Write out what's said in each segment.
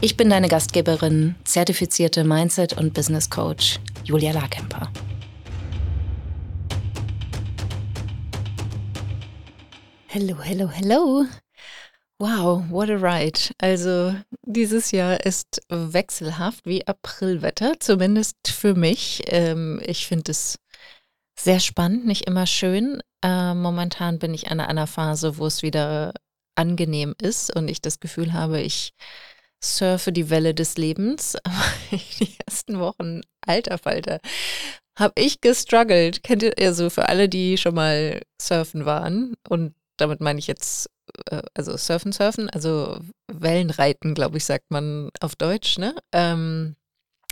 Ich bin deine Gastgeberin, zertifizierte Mindset- und Business Coach Julia Larkemper. Hello, hello, hello. Wow, what a ride. Also dieses Jahr ist wechselhaft wie Aprilwetter, zumindest für mich. Ähm, ich finde es sehr spannend, nicht immer schön. Äh, momentan bin ich an einer Phase, wo es wieder angenehm ist und ich das Gefühl habe, ich surfe die Welle des Lebens. Die ersten Wochen, alter Falter, habe ich gestruggelt. Kennt ihr, also für alle, die schon mal surfen waren und damit meine ich jetzt, äh, also surfen, surfen, also Wellenreiten, glaube ich, sagt man auf Deutsch, ne? Ähm,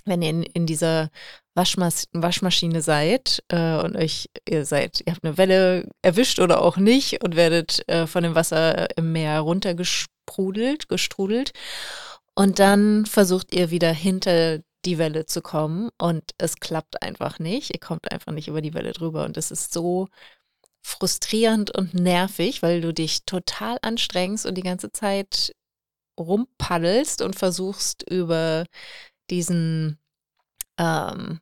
wenn ihr in, in dieser Waschmas Waschmaschine seid äh, und euch, ihr seid, ihr habt eine Welle erwischt oder auch nicht und werdet äh, von dem Wasser im Meer runtergesprudelt, gestrudelt. Und dann versucht ihr wieder hinter die Welle zu kommen und es klappt einfach nicht. Ihr kommt einfach nicht über die Welle drüber und es ist so frustrierend und nervig, weil du dich total anstrengst und die ganze Zeit rumpaddelst und versuchst über diesen ähm,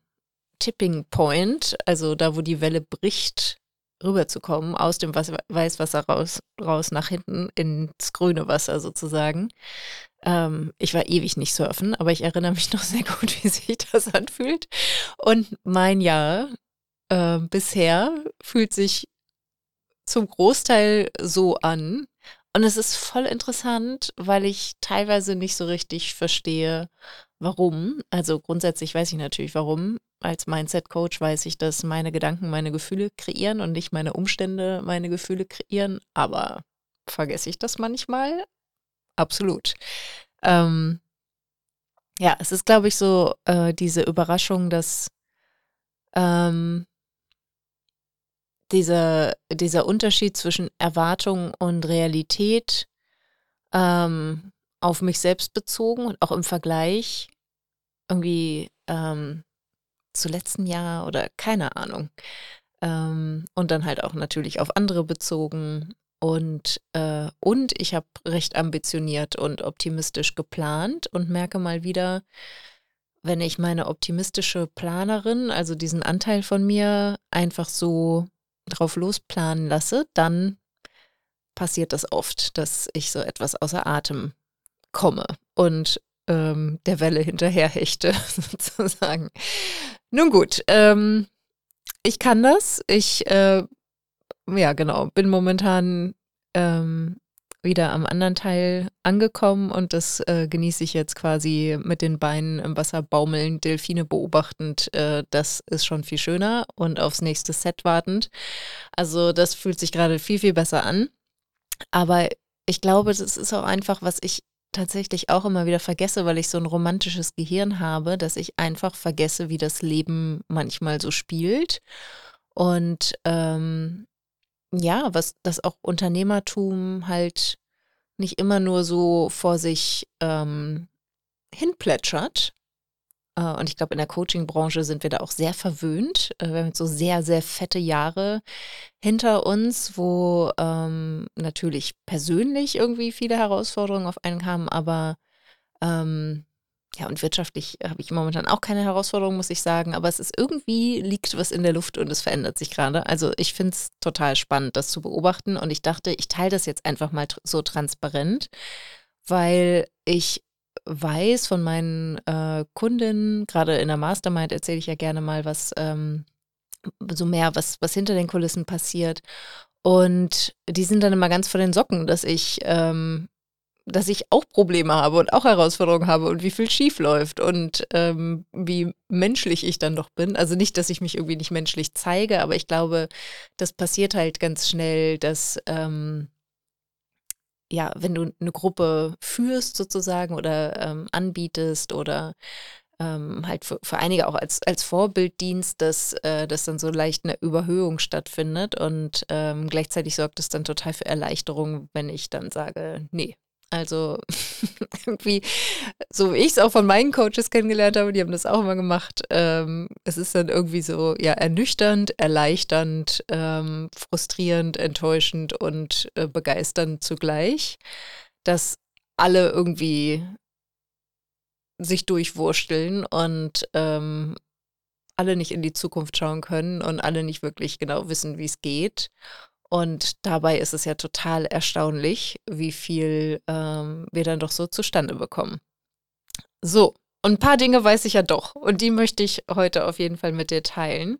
Tipping Point, also da, wo die Welle bricht, rüberzukommen, aus dem Wasser, Weißwasser raus, raus nach hinten ins grüne Wasser sozusagen. Ähm, ich war ewig nicht surfen, aber ich erinnere mich noch sehr gut, wie sich das anfühlt. Und mein Jahr äh, bisher fühlt sich zum Großteil so an. Und es ist voll interessant, weil ich teilweise nicht so richtig verstehe, warum. Also grundsätzlich weiß ich natürlich warum. Als Mindset-Coach weiß ich, dass meine Gedanken meine Gefühle kreieren und nicht meine Umstände meine Gefühle kreieren. Aber vergesse ich das manchmal? Absolut. Ähm, ja, es ist, glaube ich, so äh, diese Überraschung, dass ähm, dieser, dieser Unterschied zwischen Erwartung und Realität ähm, auf mich selbst bezogen und auch im Vergleich irgendwie ähm, zu letzten Jahr oder keine Ahnung. Ähm, und dann halt auch natürlich auf andere bezogen. Und, äh, und ich habe recht ambitioniert und optimistisch geplant und merke mal wieder, wenn ich meine optimistische Planerin, also diesen Anteil von mir, einfach so drauf losplanen lasse, dann passiert das oft, dass ich so etwas außer Atem komme und ähm, der Welle hinterherhechte, sozusagen. Nun gut, ähm, ich kann das. Ich, äh, ja, genau, bin momentan ähm, wieder am anderen Teil angekommen und das äh, genieße ich jetzt quasi mit den Beinen im Wasser baumelnd, Delfine beobachtend. Äh, das ist schon viel schöner und aufs nächste Set wartend. Also das fühlt sich gerade viel, viel besser an. Aber ich glaube, das ist auch einfach, was ich tatsächlich auch immer wieder vergesse, weil ich so ein romantisches Gehirn habe, dass ich einfach vergesse, wie das Leben manchmal so spielt. Und ähm, ja, was das auch Unternehmertum halt nicht immer nur so vor sich ähm, hinplätschert. Äh, und ich glaube, in der Coaching-Branche sind wir da auch sehr verwöhnt. Äh, wir haben jetzt so sehr, sehr fette Jahre hinter uns, wo ähm, natürlich persönlich irgendwie viele Herausforderungen auf einen kamen, aber ähm, ja, und wirtschaftlich habe ich momentan auch keine Herausforderung, muss ich sagen. Aber es ist irgendwie, liegt was in der Luft und es verändert sich gerade. Also ich finde es total spannend, das zu beobachten. Und ich dachte, ich teile das jetzt einfach mal so transparent, weil ich weiß von meinen äh, Kundinnen, gerade in der Mastermind erzähle ich ja gerne mal, was ähm, so mehr, was, was hinter den Kulissen passiert. Und die sind dann immer ganz vor den Socken, dass ich ähm, dass ich auch Probleme habe und auch Herausforderungen habe und wie viel schief läuft und ähm, wie menschlich ich dann doch bin. Also nicht, dass ich mich irgendwie nicht menschlich zeige, aber ich glaube, das passiert halt ganz schnell, dass, ähm, ja, wenn du eine Gruppe führst sozusagen oder ähm, anbietest oder ähm, halt für, für einige auch als, als Vorbild dass, äh, dass dann so leicht eine Überhöhung stattfindet und ähm, gleichzeitig sorgt es dann total für Erleichterung, wenn ich dann sage, nee, also irgendwie, so wie ich es auch von meinen Coaches kennengelernt habe, die haben das auch immer gemacht. Ähm, es ist dann irgendwie so, ja, ernüchternd, erleichternd, ähm, frustrierend, enttäuschend und äh, begeisternd zugleich, dass alle irgendwie sich durchwursteln und ähm, alle nicht in die Zukunft schauen können und alle nicht wirklich genau wissen, wie es geht. Und dabei ist es ja total erstaunlich, wie viel ähm, wir dann doch so zustande bekommen. So, und ein paar Dinge weiß ich ja doch. Und die möchte ich heute auf jeden Fall mit dir teilen.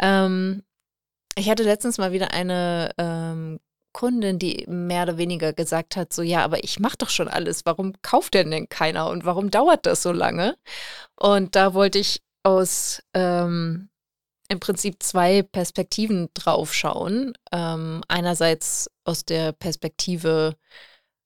Ähm, ich hatte letztens mal wieder eine ähm, Kundin, die mehr oder weniger gesagt hat, so ja, aber ich mache doch schon alles. Warum kauft denn denn keiner und warum dauert das so lange? Und da wollte ich aus ähm, im Prinzip zwei Perspektiven draufschauen. Ähm, einerseits aus der Perspektive,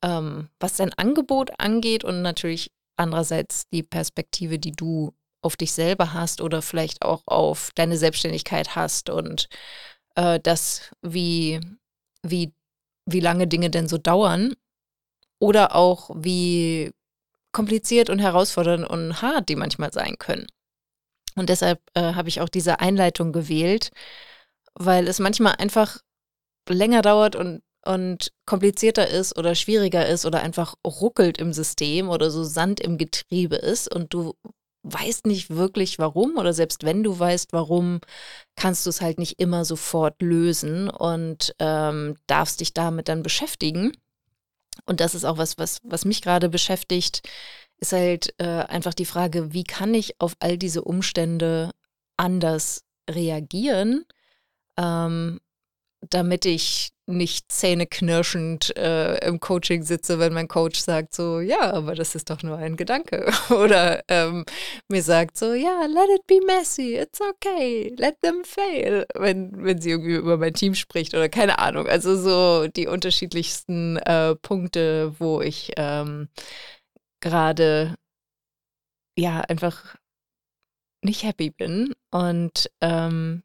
ähm, was dein Angebot angeht und natürlich andererseits die Perspektive, die du auf dich selber hast oder vielleicht auch auf deine Selbstständigkeit hast und äh, das, wie, wie, wie lange Dinge denn so dauern oder auch wie kompliziert und herausfordernd und hart die manchmal sein können. Und deshalb äh, habe ich auch diese Einleitung gewählt, weil es manchmal einfach länger dauert und, und komplizierter ist oder schwieriger ist oder einfach ruckelt im System oder so Sand im Getriebe ist und du weißt nicht wirklich warum oder selbst wenn du weißt warum, kannst du es halt nicht immer sofort lösen und ähm, darfst dich damit dann beschäftigen. Und das ist auch was, was, was mich gerade beschäftigt, ist halt äh, einfach die Frage, wie kann ich auf all diese Umstände anders reagieren, ähm, damit ich nicht zähneknirschend äh, im Coaching sitze, wenn mein Coach sagt so, ja, aber das ist doch nur ein Gedanke. Oder ähm, mir sagt so, ja, let it be messy, it's okay, let them fail, wenn, wenn sie irgendwie über mein Team spricht oder keine Ahnung. Also so die unterschiedlichsten äh, Punkte, wo ich ähm, gerade ja einfach nicht happy bin und ähm,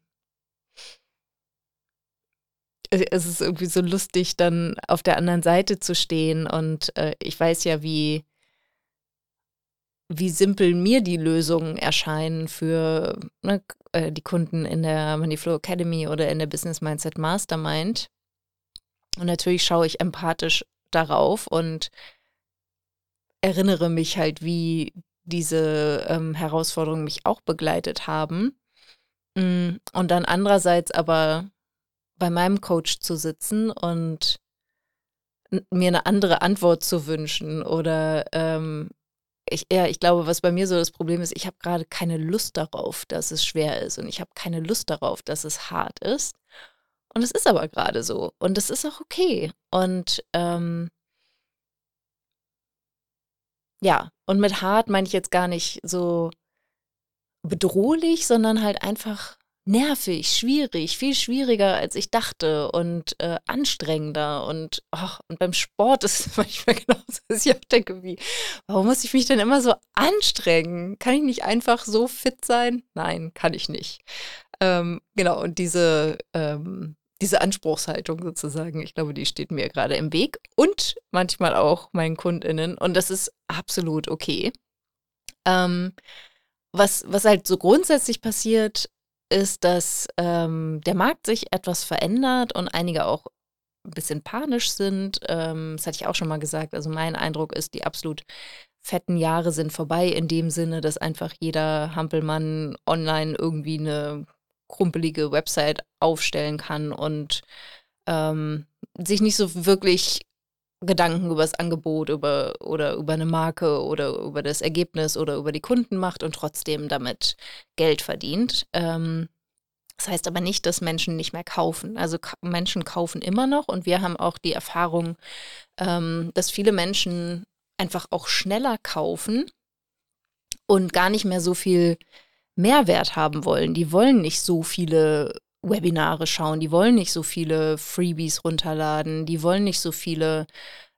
es ist irgendwie so lustig, dann auf der anderen Seite zu stehen und äh, ich weiß ja, wie wie simpel mir die Lösungen erscheinen für ne, äh, die Kunden in der Moneyflow Academy oder in der Business Mindset Mastermind. Und natürlich schaue ich empathisch darauf und erinnere mich halt, wie diese ähm, Herausforderungen mich auch begleitet haben. Mm, und dann andererseits aber bei meinem Coach zu sitzen und mir eine andere Antwort zu wünschen oder ähm, ich, ja, ich glaube, was bei mir so das Problem ist, ich habe gerade keine Lust darauf, dass es schwer ist und ich habe keine Lust darauf, dass es hart ist. Und es ist aber gerade so und es ist auch okay. Und ähm, ja, und mit hart meine ich jetzt gar nicht so bedrohlich, sondern halt einfach nervig, schwierig, viel schwieriger als ich dachte und äh, anstrengender und, oh, und beim Sport ist es manchmal genauso, dass ich auch denke, wie, warum muss ich mich denn immer so anstrengen? Kann ich nicht einfach so fit sein? Nein, kann ich nicht. Ähm, genau, und diese ähm, diese Anspruchshaltung sozusagen, ich glaube, die steht mir gerade im Weg und manchmal auch meinen KundInnen und das ist absolut okay. Ähm, was, was halt so grundsätzlich passiert, ist, dass ähm, der Markt sich etwas verändert und einige auch ein bisschen panisch sind. Ähm, das hatte ich auch schon mal gesagt. Also mein Eindruck ist, die absolut fetten Jahre sind vorbei in dem Sinne, dass einfach jeder Hampelmann online irgendwie eine krumpelige Website aufstellen kann und ähm, sich nicht so wirklich Gedanken über das Angebot über, oder über eine Marke oder über das Ergebnis oder über die Kunden macht und trotzdem damit Geld verdient. Ähm, das heißt aber nicht, dass Menschen nicht mehr kaufen. Also Menschen kaufen immer noch und wir haben auch die Erfahrung, ähm, dass viele Menschen einfach auch schneller kaufen und gar nicht mehr so viel Mehrwert haben wollen. Die wollen nicht so viele Webinare schauen, die wollen nicht so viele Freebies runterladen, die wollen nicht so viele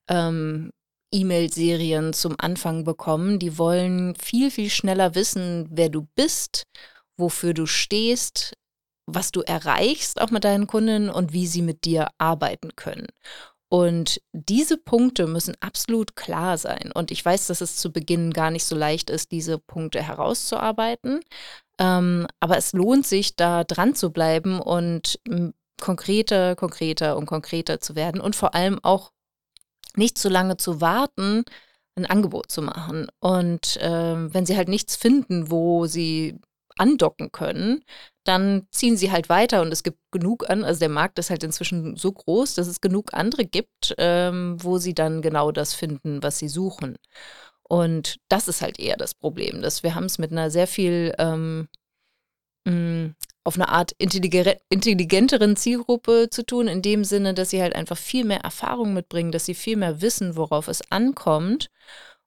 ähm, E-Mail-Serien zum Anfang bekommen. Die wollen viel, viel schneller wissen, wer du bist, wofür du stehst, was du erreichst, auch mit deinen Kunden und wie sie mit dir arbeiten können. Und diese Punkte müssen absolut klar sein. Und ich weiß, dass es zu Beginn gar nicht so leicht ist, diese Punkte herauszuarbeiten. Ähm, aber es lohnt sich, da dran zu bleiben und konkreter, konkreter und konkreter zu werden und vor allem auch nicht zu lange zu warten, ein Angebot zu machen. Und äh, wenn sie halt nichts finden, wo sie andocken können, dann ziehen sie halt weiter und es gibt genug an, also der Markt ist halt inzwischen so groß, dass es genug andere gibt, ähm, wo sie dann genau das finden, was sie suchen. Und das ist halt eher das Problem, dass wir haben es mit einer sehr viel ähm, mm, auf eine Art intelligenteren Zielgruppe zu tun, in dem Sinne, dass sie halt einfach viel mehr Erfahrung mitbringen, dass sie viel mehr wissen, worauf es ankommt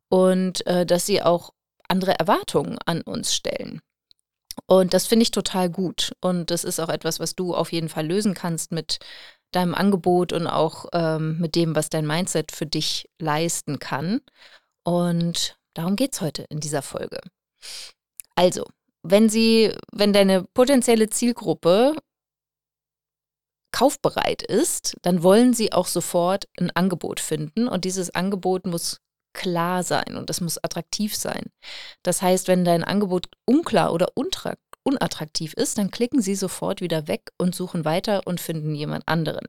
und äh, dass sie auch andere Erwartungen an uns stellen. Und das finde ich total gut. Und das ist auch etwas, was du auf jeden Fall lösen kannst mit deinem Angebot und auch ähm, mit dem, was dein Mindset für dich leisten kann. Und darum geht es heute in dieser Folge. Also, wenn sie, wenn deine potenzielle Zielgruppe kaufbereit ist, dann wollen sie auch sofort ein Angebot finden und dieses Angebot muss klar sein und es muss attraktiv sein. Das heißt, wenn dein Angebot unklar oder unattraktiv ist, dann klicken sie sofort wieder weg und suchen weiter und finden jemand anderen.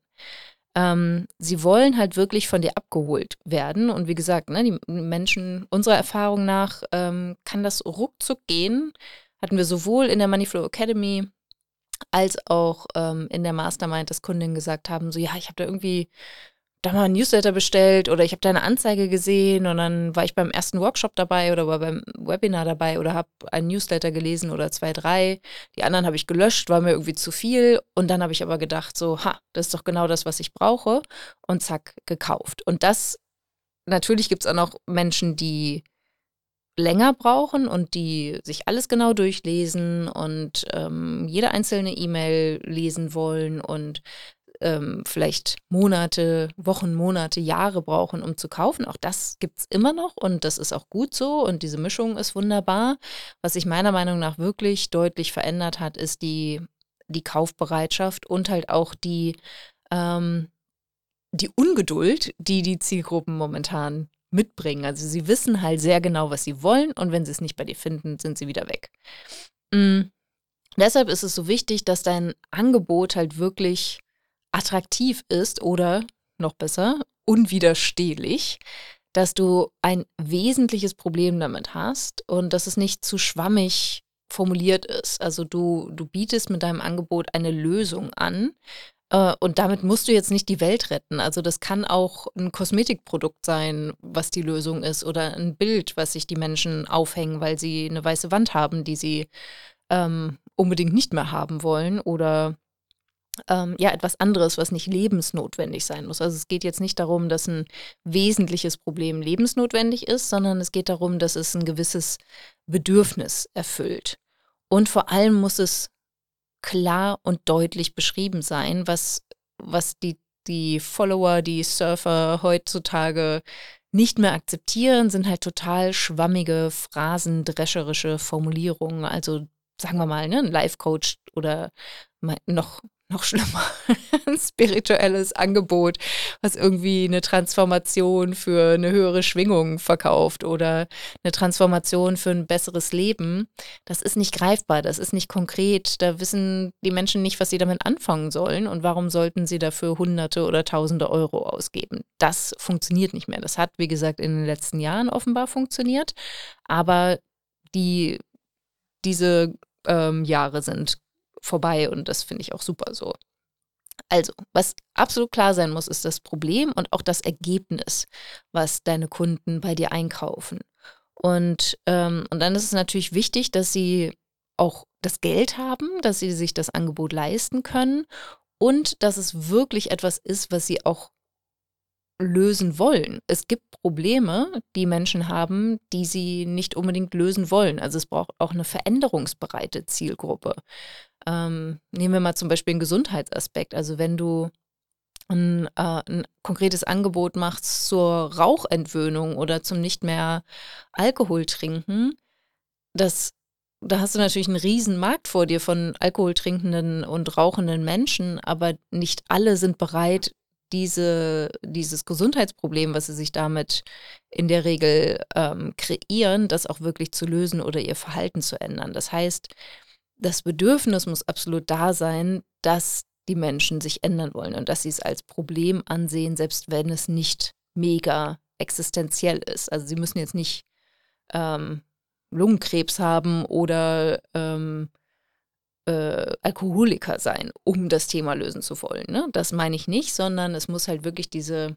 Ähm, sie wollen halt wirklich von dir abgeholt werden. Und wie gesagt, ne, die Menschen, unserer Erfahrung nach, ähm, kann das ruckzuck gehen. Hatten wir sowohl in der Moneyflow Academy als auch ähm, in der Mastermind, dass Kundinnen gesagt haben, so ja, ich habe da irgendwie da mal ein Newsletter bestellt oder ich habe da eine Anzeige gesehen und dann war ich beim ersten Workshop dabei oder war beim Webinar dabei oder habe ein Newsletter gelesen oder zwei, drei. Die anderen habe ich gelöscht, war mir irgendwie zu viel und dann habe ich aber gedacht, so, ha, das ist doch genau das, was ich brauche und zack, gekauft. Und das, natürlich gibt es auch noch Menschen, die länger brauchen und die sich alles genau durchlesen und ähm, jede einzelne E-Mail lesen wollen und ähm, vielleicht Monate, Wochen, Monate, Jahre brauchen, um zu kaufen. Auch das gibt es immer noch und das ist auch gut so und diese Mischung ist wunderbar. Was sich meiner Meinung nach wirklich deutlich verändert hat, ist die, die Kaufbereitschaft und halt auch die, ähm, die Ungeduld, die die Zielgruppen momentan mitbringen. Also sie wissen halt sehr genau, was sie wollen und wenn sie es nicht bei dir finden, sind sie wieder weg. Mhm. Deshalb ist es so wichtig, dass dein Angebot halt wirklich attraktiv ist oder noch besser, unwiderstehlich, dass du ein wesentliches Problem damit hast und dass es nicht zu schwammig formuliert ist. Also du, du bietest mit deinem Angebot eine Lösung an, äh, und damit musst du jetzt nicht die Welt retten. Also das kann auch ein Kosmetikprodukt sein, was die Lösung ist, oder ein Bild, was sich die Menschen aufhängen, weil sie eine weiße Wand haben, die sie ähm, unbedingt nicht mehr haben wollen, oder ähm, ja, etwas anderes, was nicht lebensnotwendig sein muss. Also es geht jetzt nicht darum, dass ein wesentliches Problem lebensnotwendig ist, sondern es geht darum, dass es ein gewisses Bedürfnis erfüllt. Und vor allem muss es klar und deutlich beschrieben sein, was, was die, die Follower, die Surfer heutzutage nicht mehr akzeptieren, sind halt total schwammige, phrasendrescherische Formulierungen. Also sagen wir mal, ne, ein Life-Coach oder noch noch schlimmer, ein spirituelles Angebot, was irgendwie eine Transformation für eine höhere Schwingung verkauft oder eine Transformation für ein besseres Leben. Das ist nicht greifbar, das ist nicht konkret. Da wissen die Menschen nicht, was sie damit anfangen sollen und warum sollten sie dafür Hunderte oder Tausende Euro ausgeben. Das funktioniert nicht mehr. Das hat, wie gesagt, in den letzten Jahren offenbar funktioniert, aber die, diese ähm, Jahre sind vorbei und das finde ich auch super so. Also, was absolut klar sein muss, ist das Problem und auch das Ergebnis, was deine Kunden bei dir einkaufen. Und, ähm, und dann ist es natürlich wichtig, dass sie auch das Geld haben, dass sie sich das Angebot leisten können und dass es wirklich etwas ist, was sie auch lösen wollen. Es gibt Probleme, die Menschen haben, die sie nicht unbedingt lösen wollen. Also es braucht auch eine veränderungsbereite Zielgruppe. Ähm, nehmen wir mal zum Beispiel einen Gesundheitsaspekt. Also wenn du ein, äh, ein konkretes Angebot machst zur Rauchentwöhnung oder zum nicht mehr Alkohol trinken, das da hast du natürlich einen riesen Markt vor dir von alkoholtrinkenden und rauchenden Menschen, aber nicht alle sind bereit, diese, dieses Gesundheitsproblem, was sie sich damit in der Regel ähm, kreieren, das auch wirklich zu lösen oder ihr Verhalten zu ändern. Das heißt, das Bedürfnis muss absolut da sein, dass die Menschen sich ändern wollen und dass sie es als Problem ansehen, selbst wenn es nicht mega existenziell ist. Also sie müssen jetzt nicht ähm, Lungenkrebs haben oder ähm, äh, Alkoholiker sein, um das Thema lösen zu wollen. Ne? Das meine ich nicht, sondern es muss halt wirklich diese,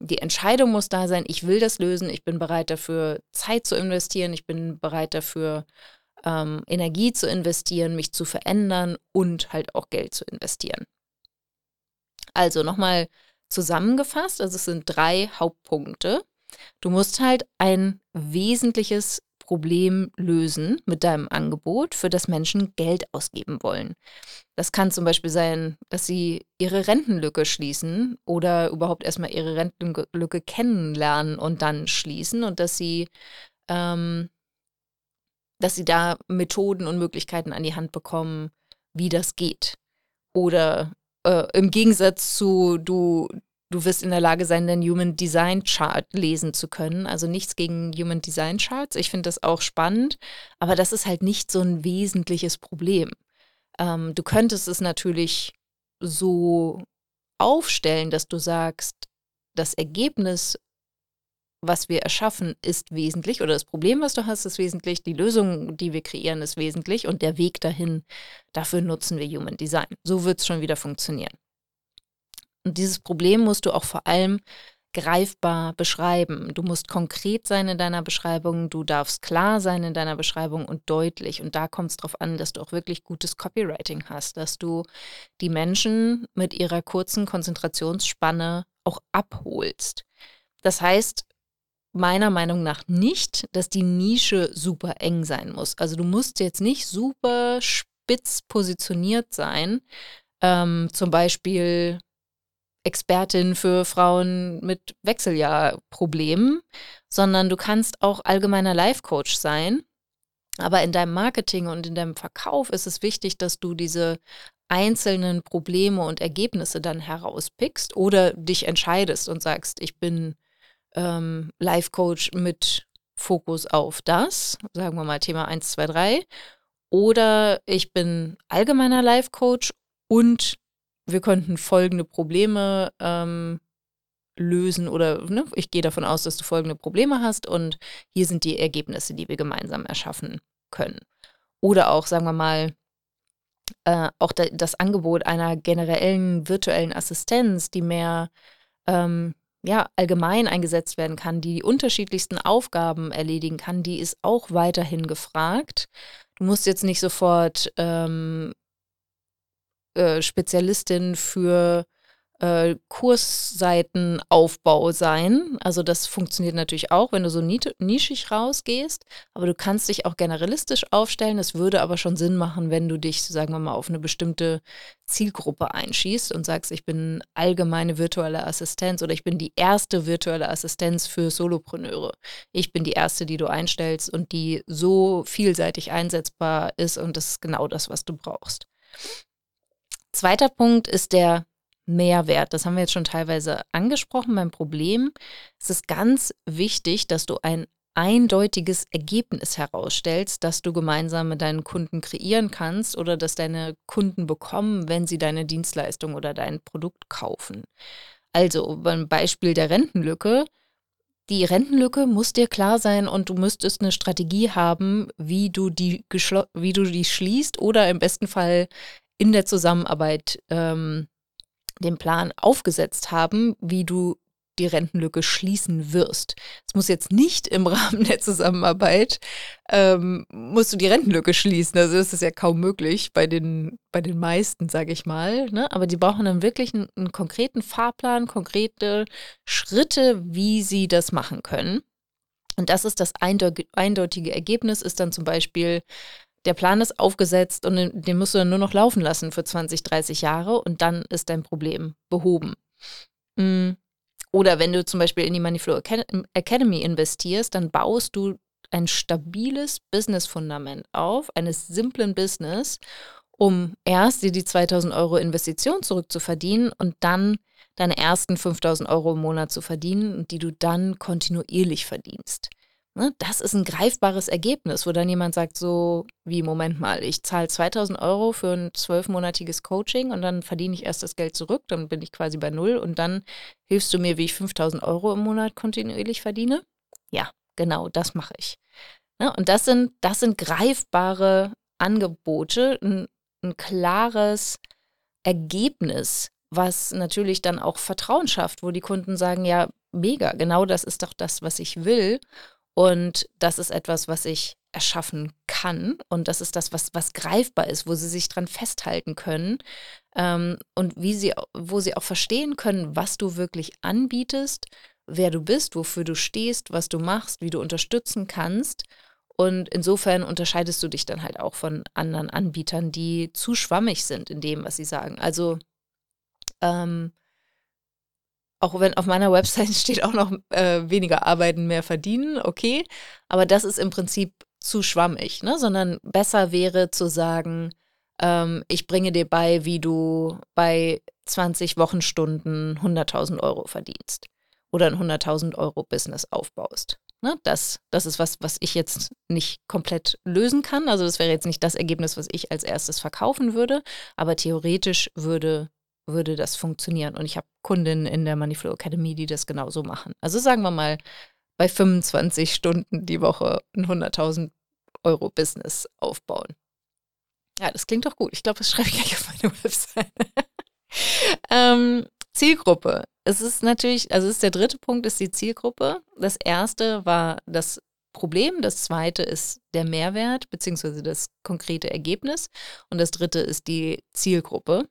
die Entscheidung muss da sein, ich will das lösen, ich bin bereit dafür, Zeit zu investieren, ich bin bereit dafür, ähm, Energie zu investieren, mich zu verändern und halt auch Geld zu investieren. Also nochmal zusammengefasst, also es sind drei Hauptpunkte. Du musst halt ein wesentliches Problem lösen mit deinem Angebot, für das Menschen Geld ausgeben wollen. Das kann zum Beispiel sein, dass sie ihre Rentenlücke schließen oder überhaupt erstmal ihre Rentenlücke kennenlernen und dann schließen und dass sie, ähm, dass sie da Methoden und Möglichkeiten an die Hand bekommen, wie das geht. Oder äh, im Gegensatz zu, du, Du wirst in der Lage sein, den Human Design Chart lesen zu können. Also nichts gegen Human Design Charts. Ich finde das auch spannend, aber das ist halt nicht so ein wesentliches Problem. Ähm, du könntest es natürlich so aufstellen, dass du sagst, das Ergebnis, was wir erschaffen, ist wesentlich oder das Problem, was du hast, ist wesentlich, die Lösung, die wir kreieren, ist wesentlich und der Weg dahin, dafür nutzen wir Human Design. So wird es schon wieder funktionieren. Und dieses Problem musst du auch vor allem greifbar beschreiben. Du musst konkret sein in deiner Beschreibung, du darfst klar sein in deiner Beschreibung und deutlich. Und da kommt es darauf an, dass du auch wirklich gutes Copywriting hast, dass du die Menschen mit ihrer kurzen Konzentrationsspanne auch abholst. Das heißt, meiner Meinung nach nicht, dass die Nische super eng sein muss. Also du musst jetzt nicht super spitz positioniert sein. Ähm, zum Beispiel Expertin für Frauen mit Wechseljahrproblemen, sondern du kannst auch allgemeiner Life-Coach sein. Aber in deinem Marketing und in deinem Verkauf ist es wichtig, dass du diese einzelnen Probleme und Ergebnisse dann herauspickst oder dich entscheidest und sagst, ich bin ähm, Life Coach mit Fokus auf das, sagen wir mal Thema 1, 2, 3. Oder ich bin allgemeiner Life Coach und wir könnten folgende Probleme ähm, lösen oder ne, ich gehe davon aus, dass du folgende Probleme hast und hier sind die Ergebnisse, die wir gemeinsam erschaffen können. Oder auch, sagen wir mal, äh, auch da, das Angebot einer generellen virtuellen Assistenz, die mehr ähm, ja, allgemein eingesetzt werden kann, die die unterschiedlichsten Aufgaben erledigen kann, die ist auch weiterhin gefragt. Du musst jetzt nicht sofort ähm, äh, Spezialistin für äh, Kursseitenaufbau sein. Also das funktioniert natürlich auch, wenn du so nischig rausgehst, aber du kannst dich auch generalistisch aufstellen. Es würde aber schon Sinn machen, wenn du dich, sagen wir mal, auf eine bestimmte Zielgruppe einschießt und sagst, ich bin allgemeine virtuelle Assistenz oder ich bin die erste virtuelle Assistenz für Solopreneure. Ich bin die erste, die du einstellst und die so vielseitig einsetzbar ist und das ist genau das, was du brauchst. Zweiter Punkt ist der Mehrwert. Das haben wir jetzt schon teilweise angesprochen beim Problem. Es ist ganz wichtig, dass du ein eindeutiges Ergebnis herausstellst, das du gemeinsam mit deinen Kunden kreieren kannst oder das deine Kunden bekommen, wenn sie deine Dienstleistung oder dein Produkt kaufen. Also beim Beispiel der Rentenlücke. Die Rentenlücke muss dir klar sein und du müsstest eine Strategie haben, wie du die, wie du die schließt oder im besten Fall in der Zusammenarbeit ähm, den Plan aufgesetzt haben, wie du die Rentenlücke schließen wirst. Es muss jetzt nicht im Rahmen der Zusammenarbeit, ähm, musst du die Rentenlücke schließen. Also das ist ja kaum möglich bei den, bei den meisten, sage ich mal. Ne? Aber die brauchen dann wirklich einen, einen konkreten Fahrplan, konkrete Schritte, wie sie das machen können. Und das ist das eindeutige Ergebnis, ist dann zum Beispiel der Plan ist aufgesetzt und den musst du dann nur noch laufen lassen für 20, 30 Jahre und dann ist dein Problem behoben. Mm. Oder wenn du zum Beispiel in die Moneyflow Academy investierst, dann baust du ein stabiles Business-Fundament auf, eines simplen Business, um erst dir die 2000 Euro Investition zurückzuverdienen und dann deine ersten 5000 Euro im Monat zu verdienen die du dann kontinuierlich verdienst. Ne, das ist ein greifbares Ergebnis, wo dann jemand sagt, so wie, Moment mal, ich zahle 2000 Euro für ein zwölfmonatiges Coaching und dann verdiene ich erst das Geld zurück, dann bin ich quasi bei Null und dann hilfst du mir, wie ich 5000 Euro im Monat kontinuierlich verdiene. Ja, genau, das mache ich. Ne, und das sind, das sind greifbare Angebote, ein, ein klares Ergebnis, was natürlich dann auch Vertrauen schafft, wo die Kunden sagen, ja, mega, genau das ist doch das, was ich will. Und das ist etwas, was ich erschaffen kann. Und das ist das, was, was greifbar ist, wo sie sich dran festhalten können. Ähm, und wie sie, wo sie auch verstehen können, was du wirklich anbietest, wer du bist, wofür du stehst, was du machst, wie du unterstützen kannst. Und insofern unterscheidest du dich dann halt auch von anderen Anbietern, die zu schwammig sind in dem, was sie sagen. Also ähm, auch wenn auf meiner Website steht auch noch äh, weniger arbeiten, mehr verdienen, okay. Aber das ist im Prinzip zu schwammig, ne? sondern besser wäre zu sagen, ähm, ich bringe dir bei, wie du bei 20 Wochenstunden 100.000 Euro verdienst oder ein 100.000 Euro Business aufbaust. Ne? Das, das ist was, was ich jetzt nicht komplett lösen kann. Also das wäre jetzt nicht das Ergebnis, was ich als erstes verkaufen würde, aber theoretisch würde würde das funktionieren. Und ich habe Kundinnen in der Moneyflow Academy, die das genauso machen. Also sagen wir mal, bei 25 Stunden die Woche ein 100.000 Euro Business aufbauen. Ja, das klingt doch gut. Ich glaube, das schreibe ich gleich auf meine Website. ähm, Zielgruppe. Es ist natürlich, also ist der dritte Punkt ist die Zielgruppe. Das erste war das Problem, das zweite ist der Mehrwert beziehungsweise das konkrete Ergebnis und das dritte ist die Zielgruppe.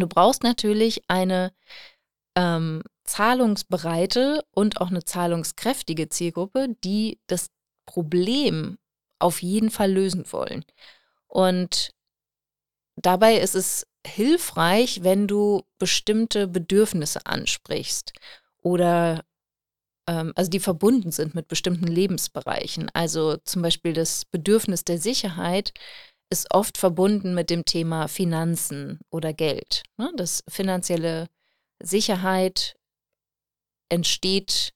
Du brauchst natürlich eine ähm, zahlungsbereite und auch eine zahlungskräftige Zielgruppe, die das Problem auf jeden Fall lösen wollen. Und dabei ist es hilfreich, wenn du bestimmte Bedürfnisse ansprichst oder ähm, also die verbunden sind mit bestimmten Lebensbereichen. Also zum Beispiel das Bedürfnis der Sicherheit ist oft verbunden mit dem Thema Finanzen oder Geld. Ne? Das finanzielle Sicherheit entsteht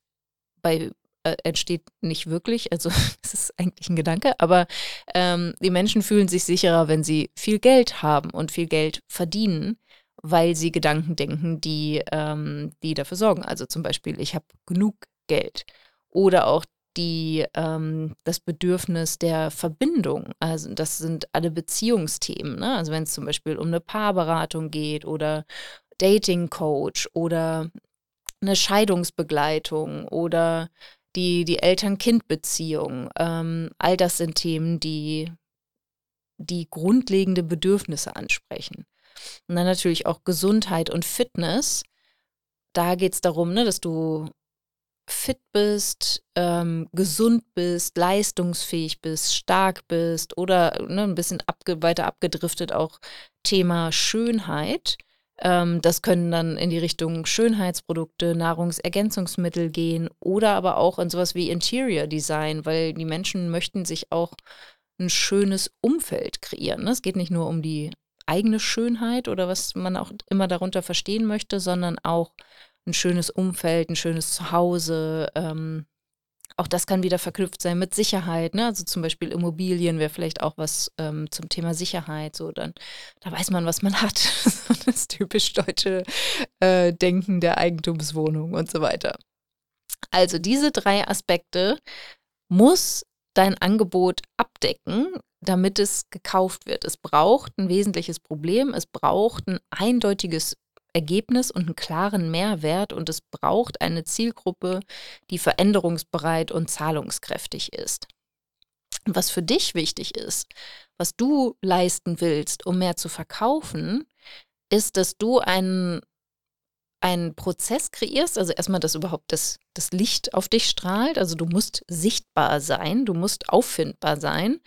bei äh, entsteht nicht wirklich, also es ist eigentlich ein Gedanke, aber ähm, die Menschen fühlen sich sicherer, wenn sie viel Geld haben und viel Geld verdienen, weil sie Gedanken denken, die, ähm, die dafür sorgen. Also zum Beispiel, ich habe genug Geld. Oder auch die, ähm, das Bedürfnis der Verbindung. Also das sind alle Beziehungsthemen. Ne? Also wenn es zum Beispiel um eine Paarberatung geht oder Dating Coach oder eine Scheidungsbegleitung oder die, die Eltern-Kind-Beziehung. Ähm, all das sind Themen, die, die grundlegende Bedürfnisse ansprechen. Und dann natürlich auch Gesundheit und Fitness. Da geht es darum, ne, dass du fit bist, ähm, gesund bist, leistungsfähig bist, stark bist oder ne, ein bisschen abge weiter abgedriftet auch Thema Schönheit. Ähm, das können dann in die Richtung Schönheitsprodukte, Nahrungsergänzungsmittel gehen oder aber auch in sowas wie Interior Design, weil die Menschen möchten sich auch ein schönes Umfeld kreieren. Ne? Es geht nicht nur um die eigene Schönheit oder was man auch immer darunter verstehen möchte, sondern auch ein schönes Umfeld, ein schönes Zuhause. Ähm, auch das kann wieder verknüpft sein mit Sicherheit. Ne? Also zum Beispiel Immobilien wäre vielleicht auch was ähm, zum Thema Sicherheit. So dann, da weiß man, was man hat. das typisch deutsche äh, Denken der Eigentumswohnung und so weiter. Also diese drei Aspekte muss dein Angebot abdecken, damit es gekauft wird. Es braucht ein wesentliches Problem, es braucht ein eindeutiges Ergebnis und einen klaren Mehrwert und es braucht eine Zielgruppe, die veränderungsbereit und zahlungskräftig ist. Was für dich wichtig ist, was du leisten willst, um mehr zu verkaufen, ist, dass du einen, einen Prozess kreierst, also erstmal, dass überhaupt das, das Licht auf dich strahlt, also du musst sichtbar sein, du musst auffindbar sein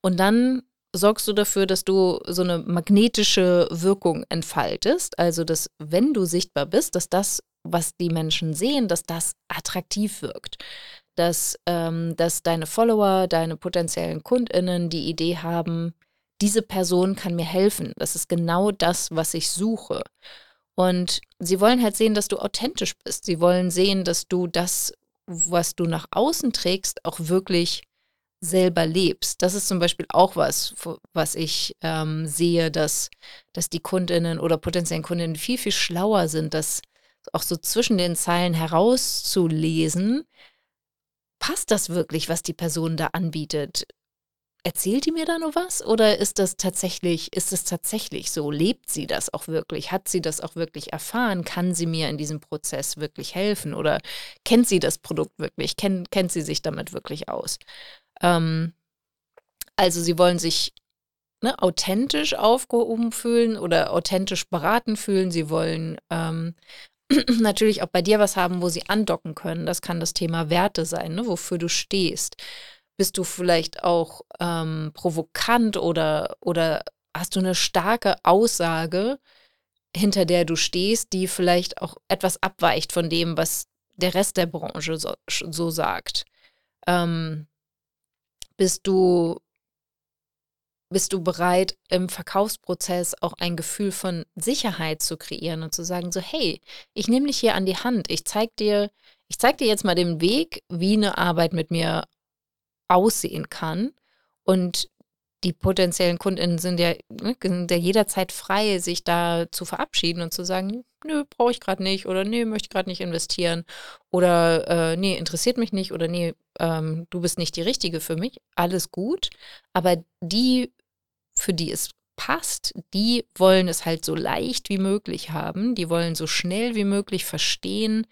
und dann sorgst du dafür, dass du so eine magnetische Wirkung entfaltest. Also, dass wenn du sichtbar bist, dass das, was die Menschen sehen, dass das attraktiv wirkt. Dass, ähm, dass deine Follower, deine potenziellen KundInnen die Idee haben, diese Person kann mir helfen. Das ist genau das, was ich suche. Und sie wollen halt sehen, dass du authentisch bist. Sie wollen sehen, dass du das, was du nach außen trägst, auch wirklich selber lebst. Das ist zum Beispiel auch was, was ich ähm, sehe, dass, dass die Kundinnen oder potenziellen Kundinnen viel, viel schlauer sind, das auch so zwischen den Zeilen herauszulesen. Passt das wirklich, was die Person da anbietet? Erzählt die mir da nur was oder ist das tatsächlich, ist es tatsächlich so? Lebt sie das auch wirklich? Hat sie das auch wirklich erfahren? Kann sie mir in diesem Prozess wirklich helfen? Oder kennt sie das Produkt wirklich? Kennt, kennt sie sich damit wirklich aus? Ähm, also sie wollen sich ne, authentisch aufgehoben fühlen oder authentisch beraten fühlen. Sie wollen ähm, natürlich auch bei dir was haben, wo sie andocken können. Das kann das Thema Werte sein, ne, wofür du stehst. Bist du vielleicht auch ähm, provokant oder, oder hast du eine starke Aussage, hinter der du stehst, die vielleicht auch etwas abweicht von dem, was der Rest der Branche so, so sagt? Ähm, bist du, bist du bereit, im Verkaufsprozess auch ein Gefühl von Sicherheit zu kreieren und zu sagen, so, hey, ich nehme dich hier an die Hand, ich zeig dir, ich zeig dir jetzt mal den Weg, wie eine Arbeit mit mir aussehen kann. Und die potenziellen Kundinnen sind ja, ne, sind ja jederzeit frei, sich da zu verabschieden und zu sagen, nö, brauche ich gerade nicht oder nee, möchte gerade nicht investieren oder äh, nee, interessiert mich nicht oder nee, ähm, du bist nicht die Richtige für mich. Alles gut. Aber die, für die es passt, die wollen es halt so leicht wie möglich haben. Die wollen so schnell wie möglich verstehen,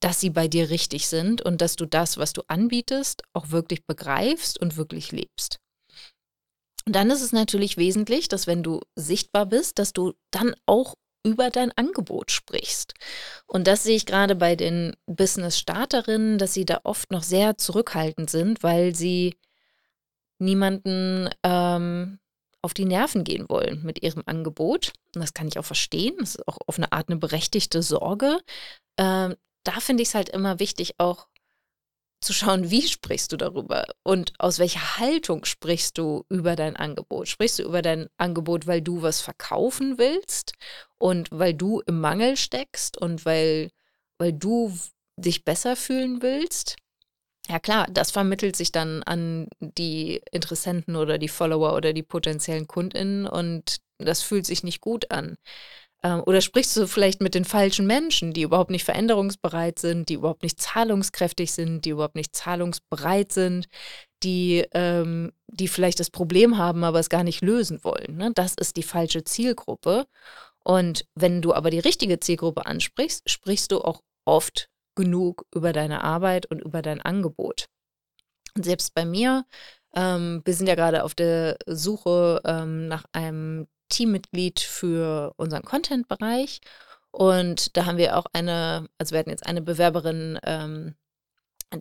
dass sie bei dir richtig sind und dass du das, was du anbietest, auch wirklich begreifst und wirklich lebst. Und dann ist es natürlich wesentlich, dass wenn du sichtbar bist, dass du dann auch über dein Angebot sprichst. Und das sehe ich gerade bei den Business-Starterinnen, dass sie da oft noch sehr zurückhaltend sind, weil sie niemanden ähm, auf die Nerven gehen wollen mit ihrem Angebot. Und das kann ich auch verstehen. Das ist auch auf eine Art eine berechtigte Sorge. Ähm, da finde ich es halt immer wichtig, auch zu schauen, wie sprichst du darüber und aus welcher Haltung sprichst du über dein Angebot. Sprichst du über dein Angebot, weil du was verkaufen willst und weil du im Mangel steckst und weil, weil du dich besser fühlen willst? Ja klar, das vermittelt sich dann an die Interessenten oder die Follower oder die potenziellen Kundinnen und das fühlt sich nicht gut an. Ähm, oder sprichst du vielleicht mit den falschen Menschen, die überhaupt nicht veränderungsbereit sind, die überhaupt nicht zahlungskräftig sind, die überhaupt nicht zahlungsbereit sind, die, ähm, die vielleicht das Problem haben, aber es gar nicht lösen wollen. Ne? Das ist die falsche Zielgruppe. Und wenn du aber die richtige Zielgruppe ansprichst, sprichst du auch oft genug über deine Arbeit und über dein Angebot. Und selbst bei mir, ähm, wir sind ja gerade auf der Suche ähm, nach einem Teammitglied für unseren Content-Bereich. Und da haben wir auch eine, also wir hatten jetzt eine Bewerberin, ähm,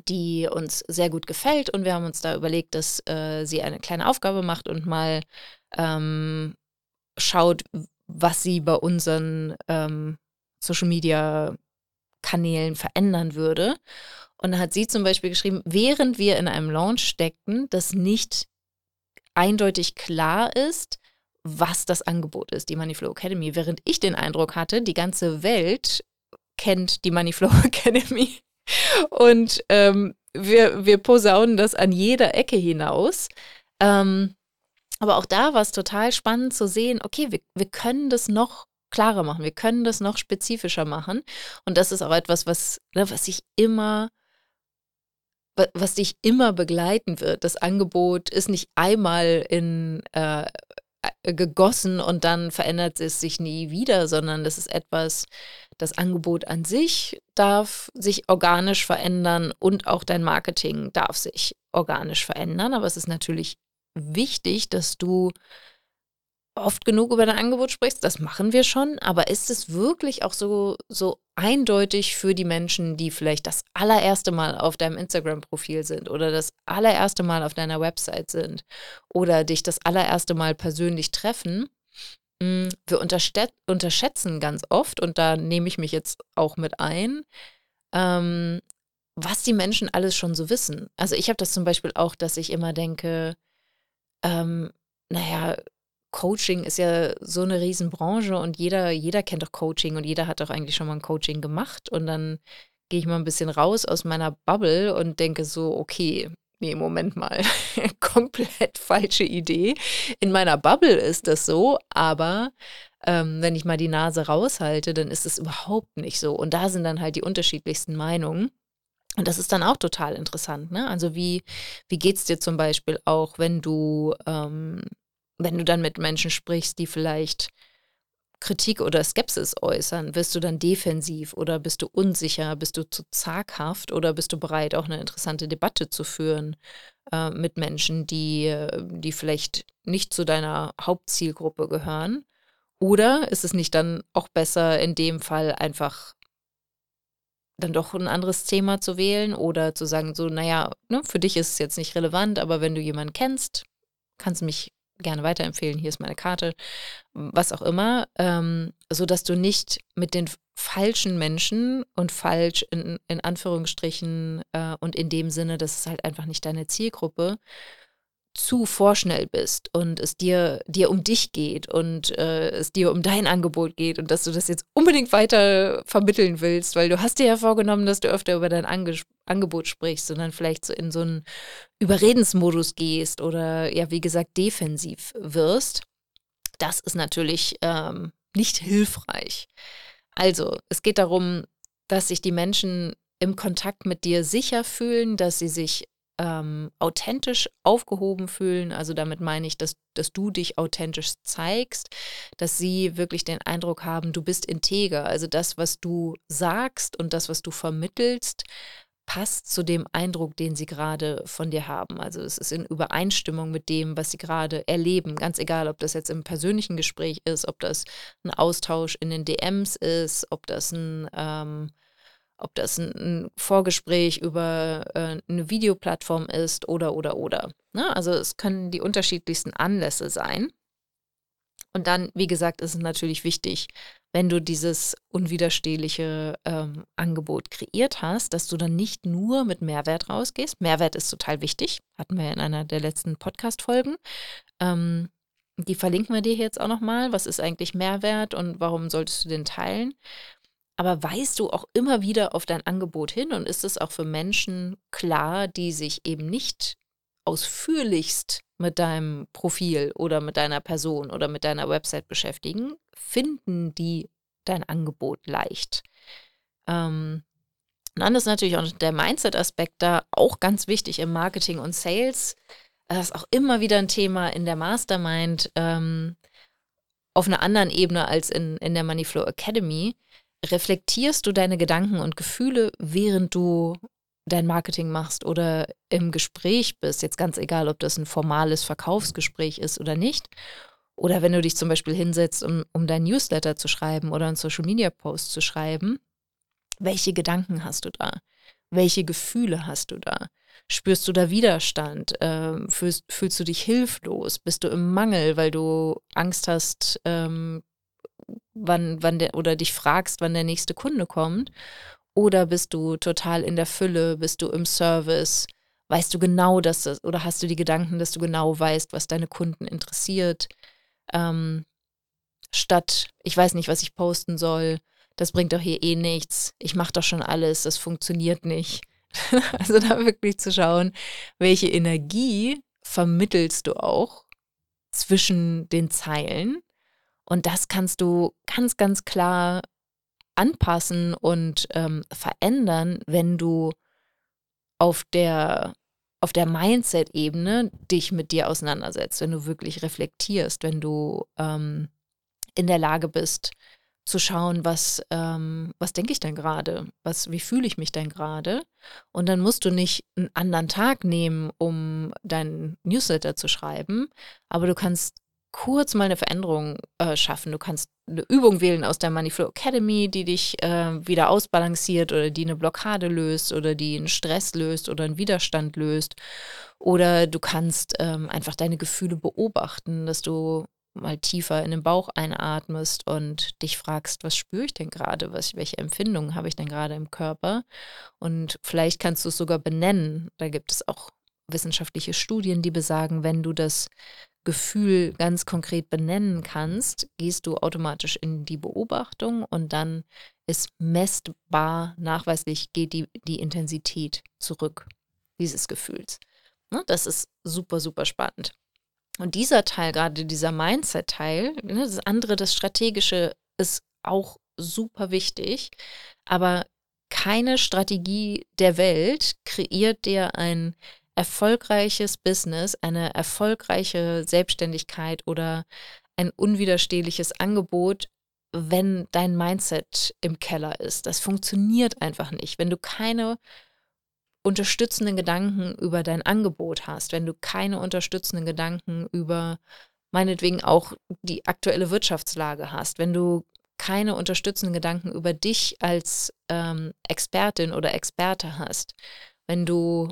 die uns sehr gut gefällt. Und wir haben uns da überlegt, dass äh, sie eine kleine Aufgabe macht und mal ähm, schaut, was sie bei unseren ähm, Social Media Kanälen verändern würde. Und da hat sie zum Beispiel geschrieben, während wir in einem Launch steckten, dass nicht eindeutig klar ist, was das Angebot ist, die Moneyflow Academy. Während ich den Eindruck hatte, die ganze Welt kennt die Moneyflow Academy und ähm, wir, wir posaunen das an jeder Ecke hinaus. Ähm, aber auch da war es total spannend zu sehen, okay, wir, wir können das noch klarer machen, wir können das noch spezifischer machen. Und das ist auch etwas, was, ne, was sich immer was dich immer begleiten wird. Das Angebot ist nicht einmal in äh, gegossen und dann verändert es sich nie wieder, sondern das ist etwas, das Angebot an sich darf sich organisch verändern und auch dein Marketing darf sich organisch verändern. Aber es ist natürlich wichtig, dass du oft genug über dein Angebot sprichst, das machen wir schon, aber ist es wirklich auch so, so eindeutig für die Menschen, die vielleicht das allererste Mal auf deinem Instagram-Profil sind oder das allererste Mal auf deiner Website sind oder dich das allererste Mal persönlich treffen? Hm, wir unterschätzen ganz oft, und da nehme ich mich jetzt auch mit ein, ähm, was die Menschen alles schon so wissen. Also ich habe das zum Beispiel auch, dass ich immer denke, ähm, naja, Coaching ist ja so eine Riesenbranche und jeder, jeder kennt doch Coaching und jeder hat doch eigentlich schon mal ein Coaching gemacht. Und dann gehe ich mal ein bisschen raus aus meiner Bubble und denke so, okay, nee, Moment mal, komplett falsche Idee. In meiner Bubble ist das so, aber ähm, wenn ich mal die Nase raushalte, dann ist es überhaupt nicht so. Und da sind dann halt die unterschiedlichsten Meinungen. Und das ist dann auch total interessant. Ne? Also wie, wie geht es dir zum Beispiel auch, wenn du ähm, wenn du dann mit Menschen sprichst, die vielleicht Kritik oder Skepsis äußern, wirst du dann defensiv oder bist du unsicher, bist du zu zaghaft oder bist du bereit, auch eine interessante Debatte zu führen äh, mit Menschen, die, die vielleicht nicht zu deiner Hauptzielgruppe gehören? Oder ist es nicht dann auch besser, in dem Fall einfach dann doch ein anderes Thema zu wählen oder zu sagen, so, naja, ne, für dich ist es jetzt nicht relevant, aber wenn du jemanden kennst, kannst du mich gerne weiterempfehlen, hier ist meine Karte, was auch immer, ähm, so dass du nicht mit den falschen Menschen und falsch in, in Anführungsstrichen äh, und in dem Sinne, das ist halt einfach nicht deine Zielgruppe, zu vorschnell bist und es dir, dir um dich geht und äh, es dir um dein Angebot geht und dass du das jetzt unbedingt weiter vermitteln willst, weil du hast dir ja vorgenommen, dass du öfter über dein Ange Angebot sprichst, sondern vielleicht so in so einen Überredensmodus gehst oder ja, wie gesagt, defensiv wirst. Das ist natürlich ähm, nicht hilfreich. Also, es geht darum, dass sich die Menschen im Kontakt mit dir sicher fühlen, dass sie sich ähm, authentisch aufgehoben fühlen. Also damit meine ich, dass, dass du dich authentisch zeigst, dass sie wirklich den Eindruck haben, du bist integer. Also das, was du sagst und das, was du vermittelst, passt zu dem Eindruck, den sie gerade von dir haben. Also es ist in Übereinstimmung mit dem, was sie gerade erleben. Ganz egal, ob das jetzt im persönlichen Gespräch ist, ob das ein Austausch in den DMs ist, ob das ein ähm, ob das ein, ein Vorgespräch über äh, eine Videoplattform ist oder, oder, oder. Ne? Also es können die unterschiedlichsten Anlässe sein. Und dann, wie gesagt, ist es natürlich wichtig, wenn du dieses unwiderstehliche ähm, Angebot kreiert hast, dass du dann nicht nur mit Mehrwert rausgehst. Mehrwert ist total wichtig, hatten wir in einer der letzten Podcast-Folgen. Ähm, die verlinken wir dir jetzt auch nochmal. Was ist eigentlich Mehrwert und warum solltest du den teilen? Aber weist du auch immer wieder auf dein Angebot hin und ist es auch für Menschen klar, die sich eben nicht ausführlichst mit deinem Profil oder mit deiner Person oder mit deiner Website beschäftigen, finden die dein Angebot leicht. Ähm, dann ist natürlich auch der Mindset-Aspekt da auch ganz wichtig im Marketing und Sales. Das ist auch immer wieder ein Thema in der Mastermind ähm, auf einer anderen Ebene als in, in der Moneyflow Academy reflektierst du deine Gedanken und Gefühle, während du dein Marketing machst oder im Gespräch bist, jetzt ganz egal, ob das ein formales Verkaufsgespräch ist oder nicht, oder wenn du dich zum Beispiel hinsetzt, um, um dein Newsletter zu schreiben oder einen Social Media Post zu schreiben, welche Gedanken hast du da? Welche Gefühle hast du da? Spürst du da Widerstand? Ähm, fühlst, fühlst, du dich hilflos? Bist du im Mangel, weil du Angst hast, ähm, wann, wann der, oder dich fragst, wann der nächste Kunde kommt? Oder bist du total in der Fülle, bist du im Service? Weißt du genau, dass das, oder hast du die Gedanken, dass du genau weißt, was deine Kunden interessiert? Ähm, statt, ich weiß nicht, was ich posten soll, das bringt doch hier eh nichts, ich mache doch schon alles, das funktioniert nicht. also da wirklich zu schauen, welche Energie vermittelst du auch zwischen den Zeilen und das kannst du ganz, ganz klar anpassen und ähm, verändern, wenn du auf der, auf der Mindset-Ebene dich mit dir auseinandersetzt, wenn du wirklich reflektierst, wenn du ähm, in der Lage bist zu schauen, was, ähm, was denke ich denn gerade, wie fühle ich mich denn gerade? Und dann musst du nicht einen anderen Tag nehmen, um deinen Newsletter zu schreiben, aber du kannst kurz mal eine Veränderung äh, schaffen. Du kannst eine Übung wählen aus der Moneyflow Academy, die dich äh, wieder ausbalanciert oder die eine Blockade löst oder die einen Stress löst oder einen Widerstand löst. Oder du kannst ähm, einfach deine Gefühle beobachten, dass du mal tiefer in den Bauch einatmest und dich fragst, was spüre ich denn gerade? Was, welche Empfindungen habe ich denn gerade im Körper? Und vielleicht kannst du es sogar benennen. Da gibt es auch wissenschaftliche Studien, die besagen, wenn du das Gefühl ganz konkret benennen kannst, gehst du automatisch in die Beobachtung und dann ist messbar, nachweislich geht die, die Intensität zurück dieses Gefühls. Ne, das ist super, super spannend. Und dieser Teil, gerade dieser Mindset-Teil, ne, das andere, das Strategische, ist auch super wichtig. Aber keine Strategie der Welt kreiert dir ein erfolgreiches Business, eine erfolgreiche Selbstständigkeit oder ein unwiderstehliches Angebot, wenn dein Mindset im Keller ist. Das funktioniert einfach nicht. Wenn du keine unterstützenden Gedanken über dein Angebot hast, wenn du keine unterstützenden Gedanken über meinetwegen auch die aktuelle Wirtschaftslage hast, wenn du keine unterstützenden Gedanken über dich als ähm, Expertin oder Experte hast, wenn du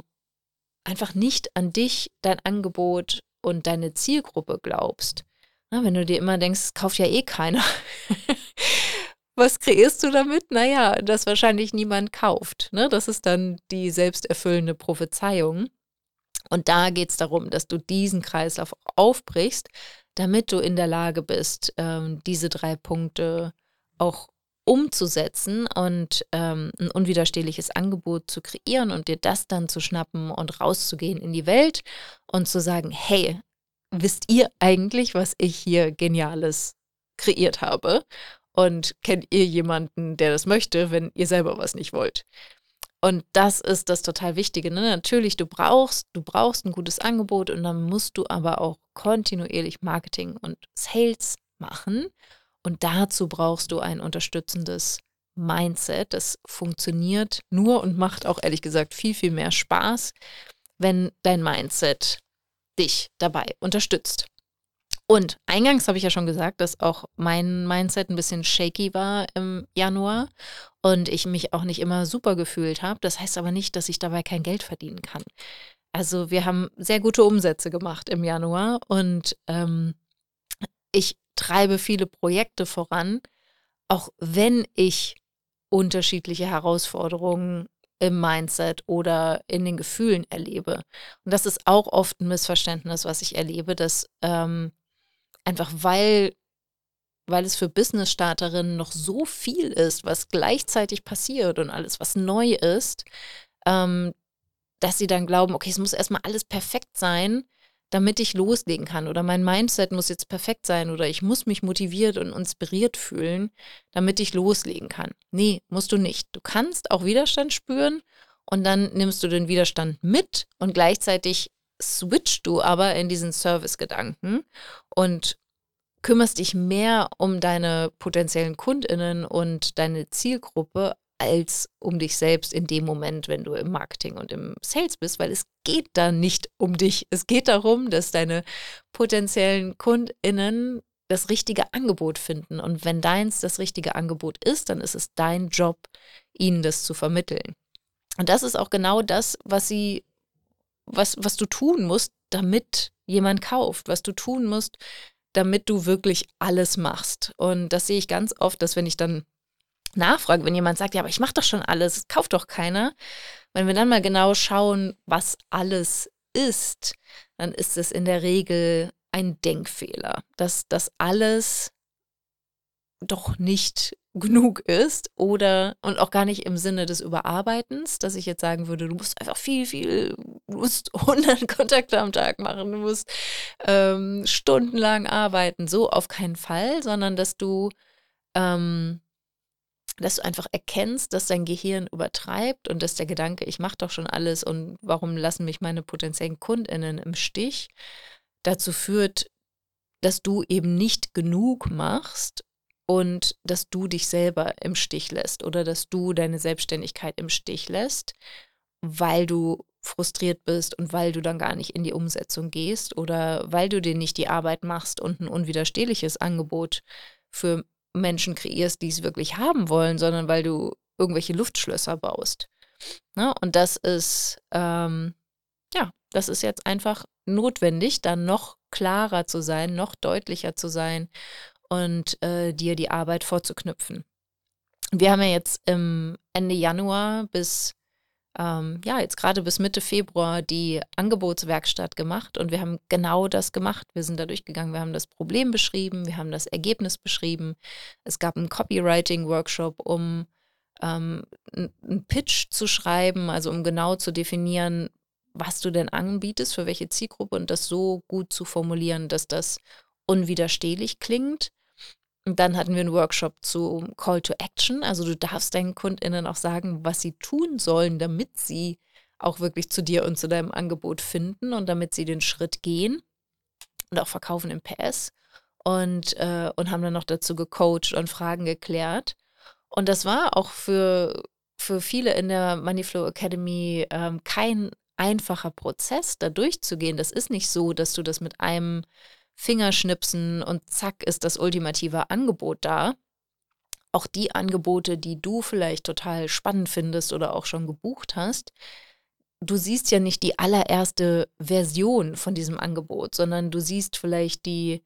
einfach nicht an dich, dein Angebot und deine Zielgruppe glaubst, na, wenn du dir immer denkst, es kauft ja eh keiner, was kreierst du damit? Naja, dass wahrscheinlich niemand kauft. Ne? Das ist dann die selbsterfüllende Prophezeiung. Und da geht es darum, dass du diesen Kreislauf aufbrichst, damit du in der Lage bist, ähm, diese drei Punkte auch umzusetzen und ähm, ein unwiderstehliches Angebot zu kreieren und dir das dann zu schnappen und rauszugehen in die Welt und zu sagen, hey, wisst ihr eigentlich, was ich hier Geniales kreiert habe? Und kennt ihr jemanden, der das möchte, wenn ihr selber was nicht wollt? Und das ist das total Wichtige. Ne? Natürlich, du brauchst, du brauchst ein gutes Angebot und dann musst du aber auch kontinuierlich Marketing und Sales machen. Und dazu brauchst du ein unterstützendes Mindset. Das funktioniert nur und macht auch ehrlich gesagt viel, viel mehr Spaß, wenn dein Mindset dich dabei unterstützt. Und eingangs habe ich ja schon gesagt, dass auch mein Mindset ein bisschen shaky war im Januar und ich mich auch nicht immer super gefühlt habe. Das heißt aber nicht, dass ich dabei kein Geld verdienen kann. Also wir haben sehr gute Umsätze gemacht im Januar und ähm, ich treibe viele Projekte voran, auch wenn ich unterschiedliche Herausforderungen im Mindset oder in den Gefühlen erlebe. Und das ist auch oft ein Missverständnis, was ich erlebe, dass ähm, Einfach weil, weil es für Business-Starterinnen noch so viel ist, was gleichzeitig passiert und alles, was neu ist, ähm, dass sie dann glauben, okay, es muss erstmal alles perfekt sein, damit ich loslegen kann. Oder mein Mindset muss jetzt perfekt sein oder ich muss mich motiviert und inspiriert fühlen, damit ich loslegen kann. Nee, musst du nicht. Du kannst auch Widerstand spüren und dann nimmst du den Widerstand mit und gleichzeitig switchst du aber in diesen Service-Gedanken und kümmerst dich mehr um deine potenziellen KundInnen und deine Zielgruppe als um dich selbst in dem Moment, wenn du im Marketing und im Sales bist, weil es geht da nicht um dich. Es geht darum, dass deine potenziellen KundInnen das richtige Angebot finden. Und wenn deins das richtige Angebot ist, dann ist es dein Job, ihnen das zu vermitteln. Und das ist auch genau das, was sie was, was du tun musst, damit jemand kauft, was du tun musst, damit du wirklich alles machst. Und das sehe ich ganz oft, dass wenn ich dann nachfrage, wenn jemand sagt, ja, aber ich mache doch schon alles, kauft doch keiner. Wenn wir dann mal genau schauen, was alles ist, dann ist es in der Regel ein Denkfehler, dass das alles doch nicht genug ist oder und auch gar nicht im Sinne des Überarbeitens, dass ich jetzt sagen würde, du musst einfach viel, viel, du musst 100 Kontakte am Tag machen, du musst ähm, stundenlang arbeiten, so auf keinen Fall, sondern dass du, ähm, dass du einfach erkennst, dass dein Gehirn übertreibt und dass der Gedanke, ich mache doch schon alles und warum lassen mich meine potenziellen KundInnen im Stich, dazu führt, dass du eben nicht genug machst und dass du dich selber im Stich lässt oder dass du deine Selbstständigkeit im Stich lässt, weil du frustriert bist und weil du dann gar nicht in die Umsetzung gehst oder weil du dir nicht die Arbeit machst und ein unwiderstehliches Angebot für Menschen kreierst, die es wirklich haben wollen, sondern weil du irgendwelche Luftschlösser baust. Ne? Und das ist, ähm, ja, das ist jetzt einfach notwendig, dann noch klarer zu sein, noch deutlicher zu sein und äh, dir die Arbeit vorzuknüpfen. Wir haben ja jetzt im Ende Januar bis ähm, ja, jetzt gerade bis Mitte Februar die Angebotswerkstatt gemacht und wir haben genau das gemacht. Wir sind da durchgegangen, wir haben das Problem beschrieben, wir haben das Ergebnis beschrieben. Es gab einen Copywriting-Workshop, um ähm, einen Pitch zu schreiben, also um genau zu definieren, was du denn anbietest, für welche Zielgruppe und das so gut zu formulieren, dass das unwiderstehlich klingt. Und dann hatten wir einen Workshop zu Call to Action. Also du darfst deinen KundInnen auch sagen, was sie tun sollen, damit sie auch wirklich zu dir und zu deinem Angebot finden und damit sie den Schritt gehen und auch verkaufen im PS. Und, äh, und haben dann noch dazu gecoacht und Fragen geklärt. Und das war auch für, für viele in der Moneyflow Academy ähm, kein einfacher Prozess, da durchzugehen. Das ist nicht so, dass du das mit einem Fingerschnipsen und zack ist das ultimative Angebot da. Auch die Angebote, die du vielleicht total spannend findest oder auch schon gebucht hast, du siehst ja nicht die allererste Version von diesem Angebot, sondern du siehst vielleicht die,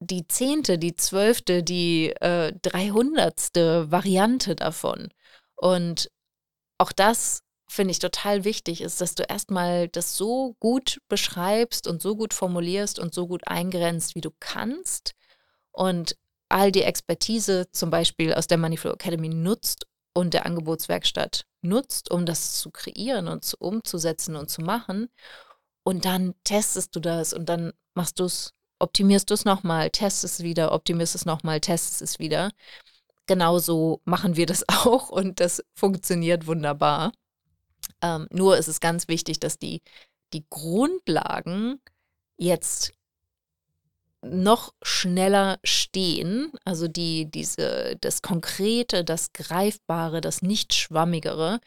die zehnte, die zwölfte, die äh, dreihundertste Variante davon. Und auch das finde ich total wichtig, ist, dass du erstmal das so gut beschreibst und so gut formulierst und so gut eingrenzt, wie du kannst und all die Expertise zum Beispiel aus der Moneyflow Academy nutzt und der Angebotswerkstatt nutzt, um das zu kreieren und zu, umzusetzen und zu machen. Und dann testest du das und dann machst du es, optimierst du es nochmal, testest es wieder, optimierst es nochmal, testest es wieder. Genauso machen wir das auch und das funktioniert wunderbar. Ähm, nur ist es ganz wichtig, dass die, die Grundlagen jetzt noch schneller stehen, also die, diese, das Konkrete, das Greifbare, das Nicht-Schwammigere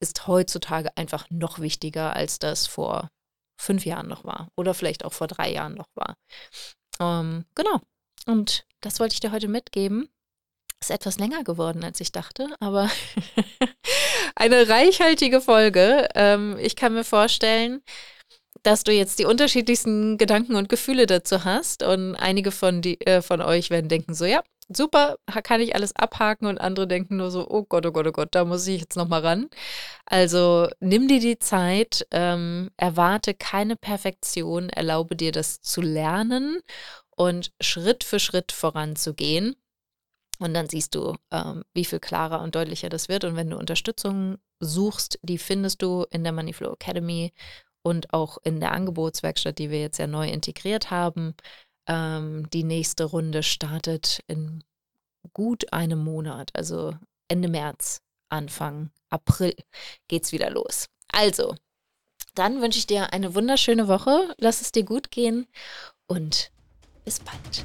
ist heutzutage einfach noch wichtiger, als das vor fünf Jahren noch war oder vielleicht auch vor drei Jahren noch war. Ähm, genau. Und das wollte ich dir heute mitgeben. Ist etwas länger geworden, als ich dachte, aber eine reichhaltige Folge. Ähm, ich kann mir vorstellen, dass du jetzt die unterschiedlichsten Gedanken und Gefühle dazu hast. Und einige von, die, äh, von euch werden denken so, ja, super, kann ich alles abhaken. Und andere denken nur so, oh Gott, oh Gott, oh Gott, da muss ich jetzt nochmal ran. Also nimm dir die Zeit, ähm, erwarte keine Perfektion, erlaube dir das zu lernen und Schritt für Schritt voranzugehen. Und dann siehst du, ähm, wie viel klarer und deutlicher das wird. Und wenn du Unterstützung suchst, die findest du in der Moneyflow Academy und auch in der Angebotswerkstatt, die wir jetzt ja neu integriert haben. Ähm, die nächste Runde startet in gut einem Monat, also Ende März, Anfang April geht's wieder los. Also, dann wünsche ich dir eine wunderschöne Woche. Lass es dir gut gehen und bis bald.